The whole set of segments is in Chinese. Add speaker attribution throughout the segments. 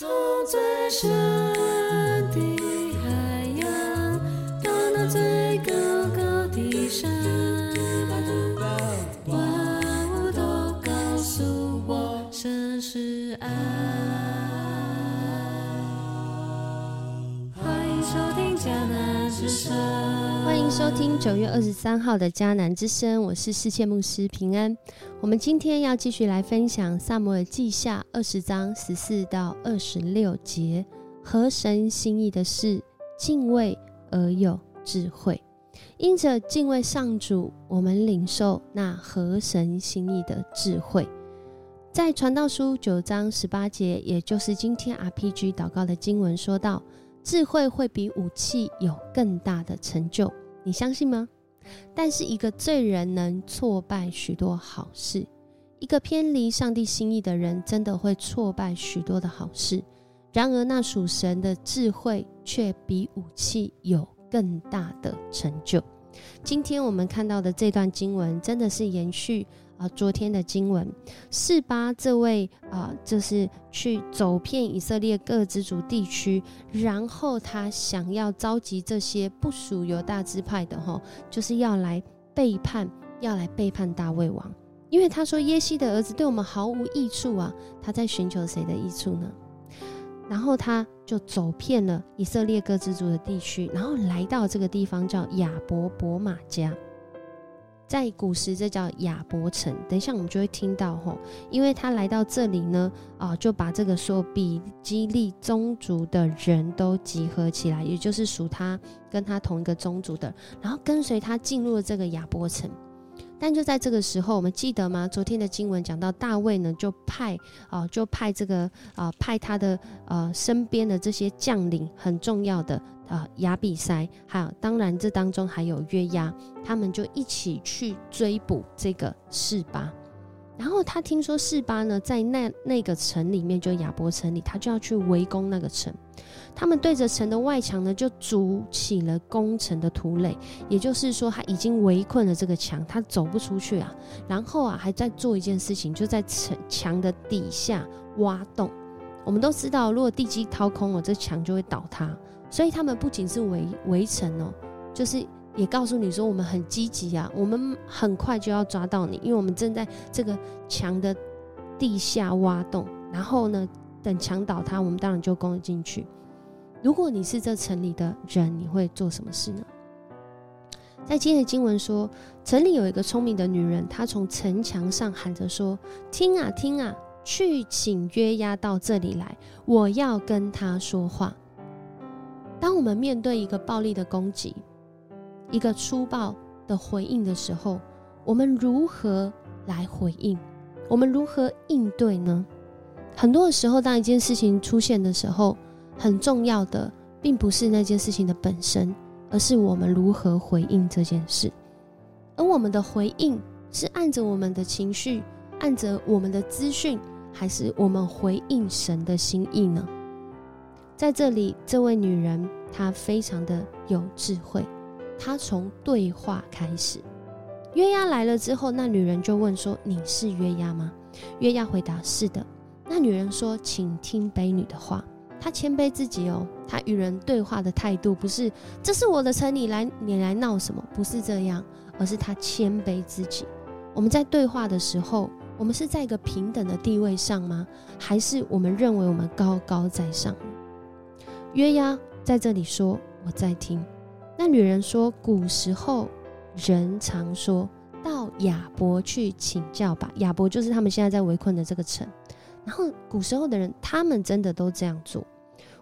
Speaker 1: 走在深。收听
Speaker 2: 九月二十三号的迦南之声，我是世界牧师平安。我们今天要继续来分享萨摩尔记下二十章十四到二十六节，合神心意的事，敬畏而有智慧。因着敬畏上主，我们领受那合神心意的智慧。在传道书九章十八节，也就是今天 RPG 祷告的经文说到，智慧会比武器有更大的成就。你相信吗？但是一个罪人能挫败许多好事，一个偏离上帝心意的人，真的会挫败许多的好事。然而，那属神的智慧却比武器有更大的成就。今天我们看到的这段经文，真的是延续。啊，昨天的经文，四八这位啊，就是去走遍以色列各支族地区，然后他想要召集这些不属犹大支派的哈，就是要来背叛，要来背叛大卫王，因为他说耶西的儿子对我们毫无益处啊，他在寻求谁的益处呢？然后他就走遍了以色列各支族的地区，然后来到这个地方叫亚伯伯马家。在古时，这叫亚伯城。等一下，我们就会听到吼，因为他来到这里呢，啊，就把这个说比基利宗族的人都集合起来，也就是属他跟他同一个宗族的，然后跟随他进入了这个亚伯城。但就在这个时候，我们记得吗？昨天的经文讲到大卫呢，就派啊，就派这个啊，派他的呃身边的这些将领很重要的。啊，亚比塞，还有当然这当中还有约押，他们就一起去追捕这个示巴。然后他听说示巴呢，在那那个城里面，就亚伯城里，他就要去围攻那个城。他们对着城的外墙呢，就筑起了攻城的土垒，也就是说，他已经围困了这个墙，他走不出去啊。然后啊，还在做一件事情，就在城墙的底下挖洞。我们都知道，如果地基掏空了，这墙就会倒塌。所以他们不仅是围围城哦，就是也告诉你说我们很积极啊，我们很快就要抓到你，因为我们正在这个墙的地下挖洞，然后呢，等墙倒塌，我们当然就攻了进去。如果你是这城里的人，你会做什么事呢？在今天的经文说，城里有一个聪明的女人，她从城墙上喊着说：“听啊听啊，去请约押到这里来，我要跟他说话。”当我们面对一个暴力的攻击、一个粗暴的回应的时候，我们如何来回应？我们如何应对呢？很多的时候，当一件事情出现的时候，很重要的并不是那件事情的本身，而是我们如何回应这件事。而我们的回应是按着我们的情绪，按着我们的资讯，还是我们回应神的心意呢？在这里，这位女人她非常的有智慧。他从对话开始。约押来了之后，那女人就问说：“你是约押吗？”约押回答：“是的。”那女人说：“请听卑女的话。”她谦卑自己哦，她与人对话的态度不是“这是我的城，你来你来闹什么”，不是这样，而是她谦卑自己。我们在对话的时候，我们是在一个平等的地位上吗？还是我们认为我们高高在上？约押在这里说：“我在听。”那女人说：“古时候人常说到亚伯去请教吧。亚伯就是他们现在在围困的这个城。然后古时候的人，他们真的都这样做。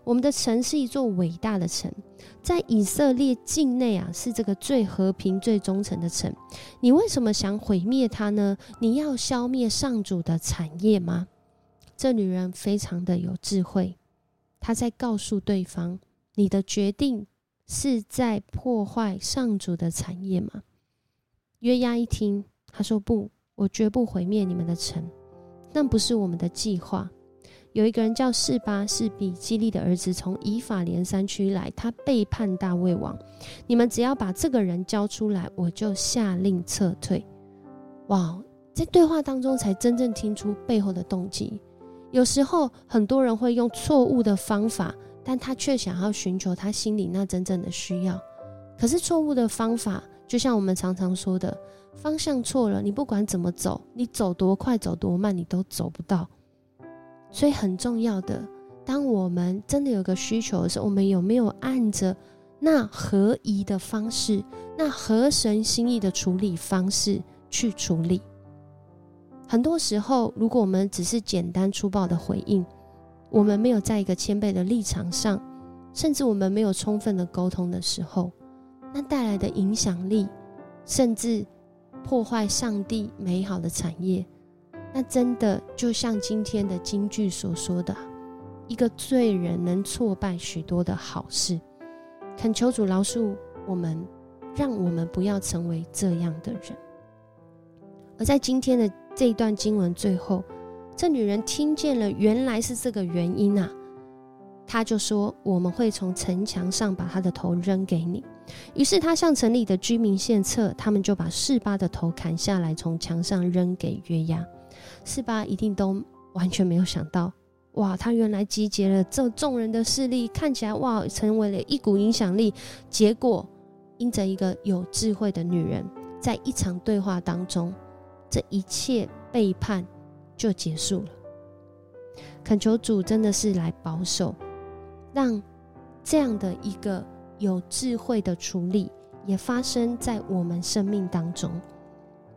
Speaker 2: 我们的城是一座伟大的城，在以色列境内啊，是这个最和平、最忠诚的城。你为什么想毁灭它呢？你要消灭上主的产业吗？这女人非常的有智慧。她在告诉对方：“你的决定是在破坏上主的产业吗？”约押一听，他说：“不，我绝不毁灭你们的城，那不是我们的计划。”有一个人叫示巴，是比基利的儿子，从以法莲山区来，他背叛大卫王。你们只要把这个人交出来，我就下令撤退。哇，在对话当中才真正听出背后的动机。有时候很多人会用错误的方法，但他却想要寻求他心里那真正的需要。可是错误的方法，就像我们常常说的，方向错了，你不管怎么走，你走多快走多慢，你都走不到。所以很重要的，当我们真的有个需求的时候，我们有没有按着那合宜的方式，那合神心意的处理方式去处理？很多时候，如果我们只是简单粗暴的回应，我们没有在一个谦卑的立场上，甚至我们没有充分的沟通的时候，那带来的影响力，甚至破坏上帝美好的产业，那真的就像今天的京剧所说的，一个罪人能挫败许多的好事。恳求主饶恕我们，让我们不要成为这样的人。而在今天的。这一段经文最后，这女人听见了，原来是这个原因啊！她就说：“我们会从城墙上把他的头扔给你。”于是她向城里的居民献策，他们就把示巴的头砍下来，从墙上扔给约押。示巴一定都完全没有想到，哇！他原来集结了这众人的势力，看起来哇，成为了一股影响力。结果因着一个有智慧的女人，在一场对话当中。这一切背叛就结束了。恳求主真的是来保守，让这样的一个有智慧的处理也发生在我们生命当中。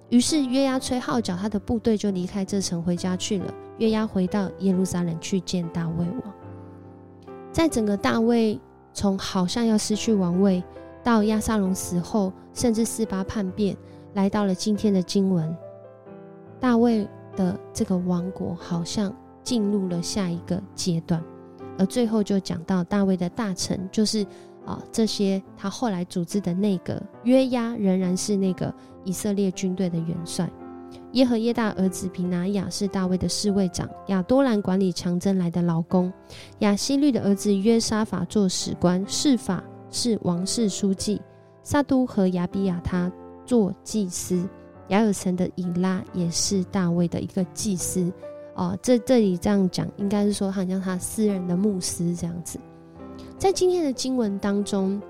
Speaker 2: 于是约押吹号角，他的部队就离开这城回家去了。约押回到耶路撒冷去见大卫王。在整个大卫从好像要失去王位，到亚撒龙死后，甚至四八叛变，来到了今天的经文。大卫的这个王国好像进入了下一个阶段，而最后就讲到大卫的大臣，就是啊这些他后来组织的那个约押，仍然是那个以色列军队的元帅。耶和耶大儿子比拿雅是大卫的侍卫长，亚多兰管理强征来的劳工，亚希律的儿子约沙法做史官，示法是王室书记，撒都和亚比亚他做祭司。雅尔城的以拉也是大卫的一个祭司哦，这这里这样讲，应该是说好像他私人的牧师这样子。在今天的经文当中，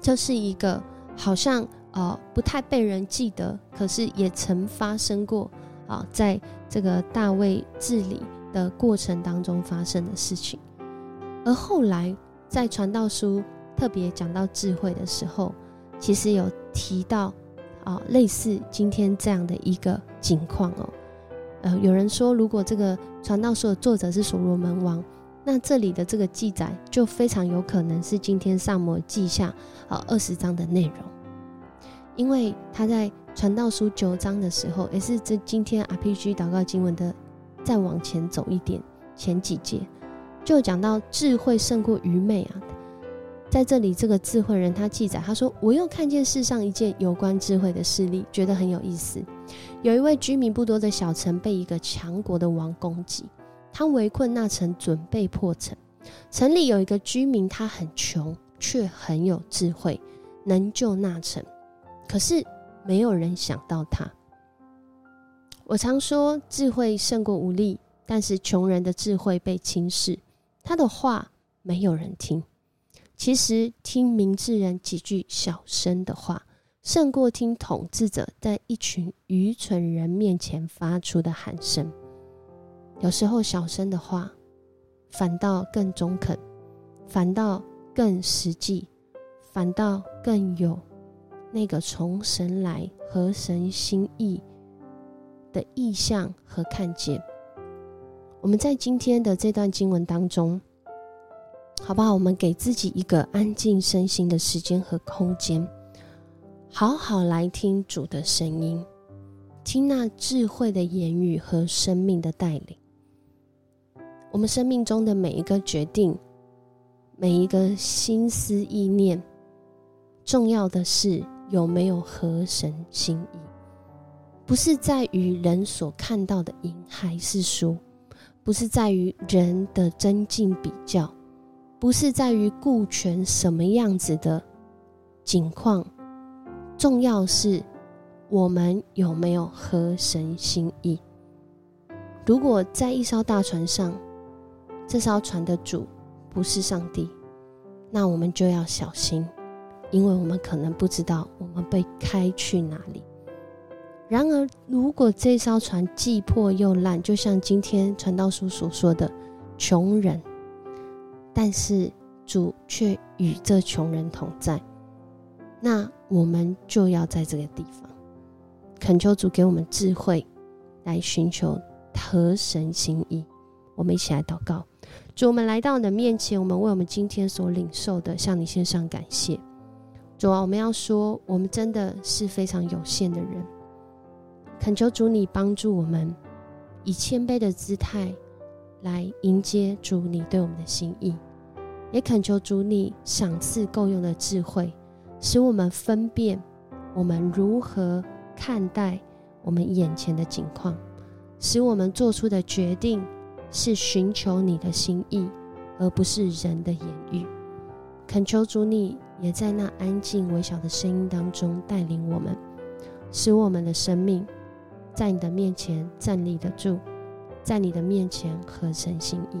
Speaker 2: 这是一个好像呃不太被人记得，可是也曾发生过啊，在这个大卫治理的过程当中发生的事情。而后来在传道书特别讲到智慧的时候，其实有提到。啊，类似今天这样的一个情况哦，呃，有人说，如果这个传道书的作者是所罗门王，那这里的这个记载就非常有可能是今天萨摩记下啊二十章的内容，因为他在传道书九章的时候，也是这今天 RPG 祷告经文的再往前走一点前几节，就讲到智慧胜过愚昧啊。在这里，这个智慧人他记载，他说：“我又看见世上一件有关智慧的事例，觉得很有意思。有一位居民不多的小城被一个强国的王攻击，他围困那城，准备破城。城里有一个居民，他很穷，却很有智慧，能救那城。可是没有人想到他。我常说，智慧胜过武力，但是穷人的智慧被轻视，他的话没有人听。”其实听明智人几句小声的话，胜过听统治者在一群愚蠢人面前发出的喊声。有时候小声的话，反倒更中肯，反倒更实际，反倒更有那个从神来和神心意的意向和看见。我们在今天的这段经文当中。好不好？我们给自己一个安静身心的时间和空间，好好来听主的声音，听那智慧的言语和生命的带领。我们生命中的每一个决定，每一个心思意念，重要的是有没有合神心意，不是在于人所看到的赢还是输，不是在于人的增进比较。不是在于顾全什么样子的景况，重要是我们有没有合神心意。如果在一艘大船上，这艘船的主不是上帝，那我们就要小心，因为我们可能不知道我们被开去哪里。然而，如果这艘船既破又烂，就像今天传道书所说的穷人，但是主却与这穷人同在，那我们就要在这个地方恳求主给我们智慧，来寻求合神心意。我们一起来祷告，主，我们来到你的面前，我们为我们今天所领受的，向你献上感谢。主啊，我们要说，我们真的是非常有限的人。恳求主你帮助我们，以谦卑的姿态来迎接主你对我们的心意，也恳求主你赏赐够用的智慧，使我们分辨我们如何看待我们眼前的景况，使我们做出的决定是寻求你的心意，而不是人的言语。恳求主你也在那安静微小的声音当中带领我们，使我们的生命。在你的面前站立得住，在你的面前合神心意。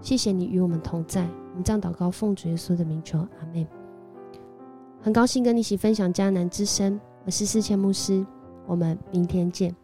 Speaker 2: 谢谢你与我们同在。我们这样祷告，奉主耶稣的名求，阿门。很高兴跟你一起分享迦南之声，我是思谦牧师，我们明天见。